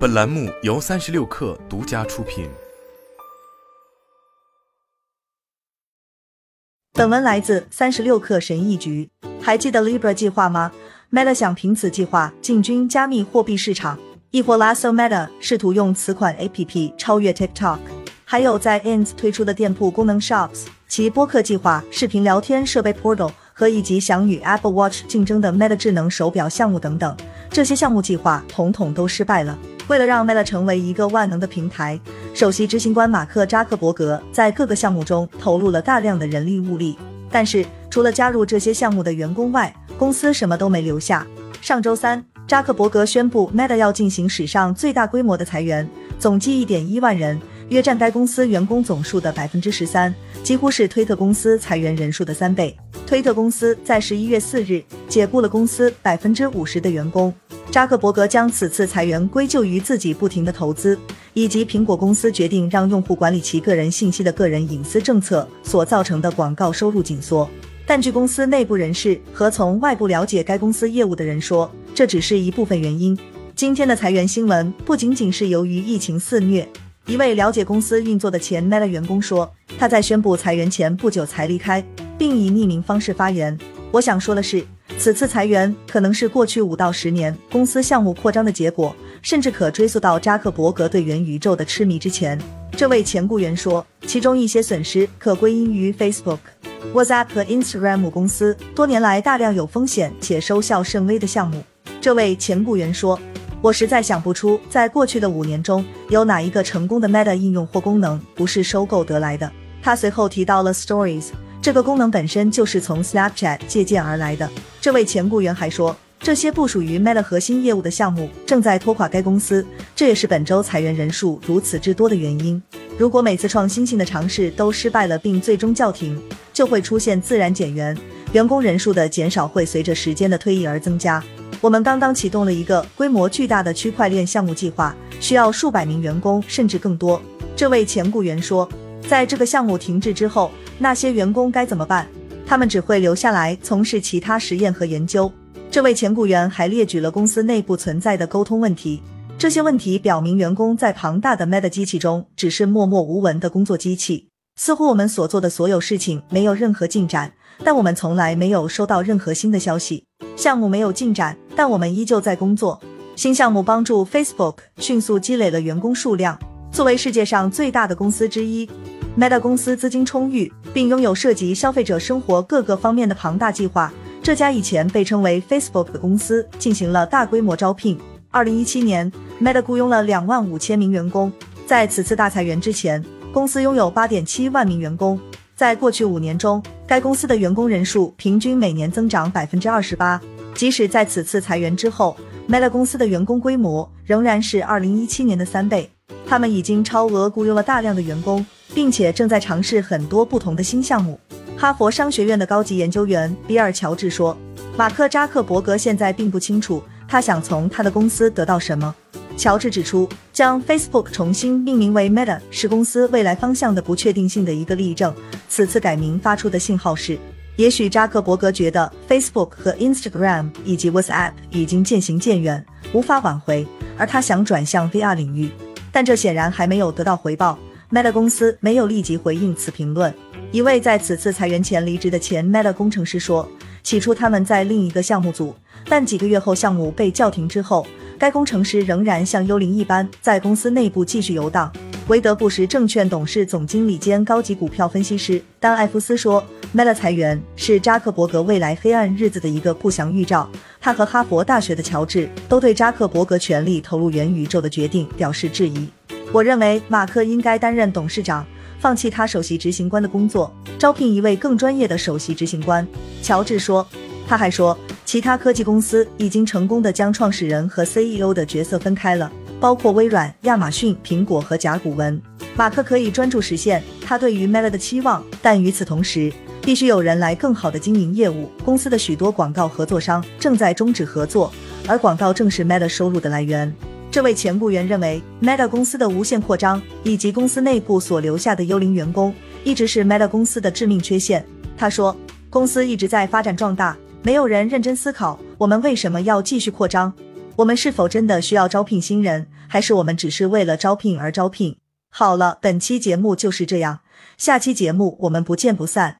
本栏目由三十六氪独家出品。本文来自三十六氪神译局。还记得 Libra 计划吗？Meta 想凭此计划进军加密货币市场，亦或 Lasso Meta 试图用此款 APP 超越 TikTok。还有在 Ins 推出的店铺功能 Shops，其播客计划、视频聊天设备 Portal。和以及想与 Apple Watch 竞争的 Meta 智能手表项目等等，这些项目计划统统都失败了。为了让 Meta 成为一个万能的平台，首席执行官马克扎克伯格在各个项目中投入了大量的人力物力。但是，除了加入这些项目的员工外，公司什么都没留下。上周三，扎克伯格宣布 Meta 要进行史上最大规模的裁员，总计一点一万人。约占该公司员工总数的百分之十三，几乎是推特公司裁员人数的三倍。推特公司在十一月四日解雇了公司百分之五十的员工。扎克伯格将此次裁员归咎于自己不停的投资，以及苹果公司决定让用户管理其个人信息的个人隐私政策所造成的广告收入紧缩。但据公司内部人士和从外部了解该公司业务的人说，这只是一部分原因。今天的裁员新闻不仅仅是由于疫情肆虐。一位了解公司运作的前 Meta 员工说，他在宣布裁员前不久才离开，并以匿名方式发言。我想说的是，此次裁员可能是过去五到十年公司项目扩张的结果，甚至可追溯到扎克伯格对元宇宙的痴迷之前。这位前雇员说，其中一些损失可归因于 Facebook、WhatsApp 和 Instagram 公司多年来大量有风险且收效甚微的项目。这位前雇员说。我实在想不出，在过去的五年中，有哪一个成功的 Meta 应用或功能不是收购得来的。他随后提到了 Stories，这个功能本身就是从 Snapchat 借鉴而来的。这位前雇员还说，这些不属于 Meta 核心业务的项目正在拖垮该公司，这也是本周裁员人数如此之多的原因。如果每次创新性的尝试都失败了并最终叫停，就会出现自然减员，员工人数的减少会随着时间的推移而增加。我们刚刚启动了一个规模巨大的区块链项目计划，需要数百名员工甚至更多。这位前雇员说，在这个项目停滞之后，那些员工该怎么办？他们只会留下来从事其他实验和研究。这位前雇员还列举了公司内部存在的沟通问题，这些问题表明员工在庞大的 Meta 机器中只是默默无闻的工作机器。似乎我们所做的所有事情没有任何进展，但我们从来没有收到任何新的消息。项目没有进展，但我们依旧在工作。新项目帮助 Facebook 迅速积累了员工数量。作为世界上最大的公司之一，Meta 公司资金充裕，并拥有涉及消费者生活各个方面的庞大计划。这家以前被称为 Facebook 的公司进行了大规模招聘。二零一七年，Meta 雇佣了两万五千名员工。在此次大裁员之前，公司拥有八点七万名员工。在过去五年中，该公司的员工人数平均每年增长百分之二十八。即使在此次裁员之后，Meta 公司的员工规模仍然是二零一七年的三倍。他们已经超额雇佣了大量的员工，并且正在尝试很多不同的新项目。哈佛商学院的高级研究员比尔·乔治说：“马克·扎克伯格现在并不清楚他想从他的公司得到什么。”乔治指出，将 Facebook 重新命名为 Meta 是公司未来方向的不确定性的一个例证。此次改名发出的信号是，也许扎克伯格觉得 Facebook 和 Instagram 以及 WhatsApp 已经渐行渐远，无法挽回，而他想转向 VR 领域，但这显然还没有得到回报。Meta 公司没有立即回应此评论。一位在此次裁员前离职的前 Meta 工程师说，起初他们在另一个项目组，但几个月后项目被叫停之后。该工程师仍然像幽灵一般在公司内部继续游荡。韦德布什证券董事总经理兼高级股票分析师丹·艾夫斯说：“Meta 裁员是扎克伯格未来黑暗日子的一个不祥预兆。”他和哈佛大学的乔治都对扎克伯格全力投入元宇宙的决定表示质疑。我认为马克应该担任董事长，放弃他首席执行官的工作，招聘一位更专业的首席执行官。乔治说。他还说。其他科技公司已经成功的将创始人和 CEO 的角色分开了，包括微软、亚马逊、苹果和甲骨文。马克可以专注实现他对于 Meta 的期望，但与此同时，必须有人来更好的经营业务。公司的许多广告合作商正在终止合作，而广告正是 Meta 收入的来源。这位前雇员认为，Meta 公司的无限扩张以及公司内部所留下的幽灵员工，一直是 Meta 公司的致命缺陷。他说，公司一直在发展壮大。没有人认真思考我们为什么要继续扩张。我们是否真的需要招聘新人，还是我们只是为了招聘而招聘？好了，本期节目就是这样，下期节目我们不见不散。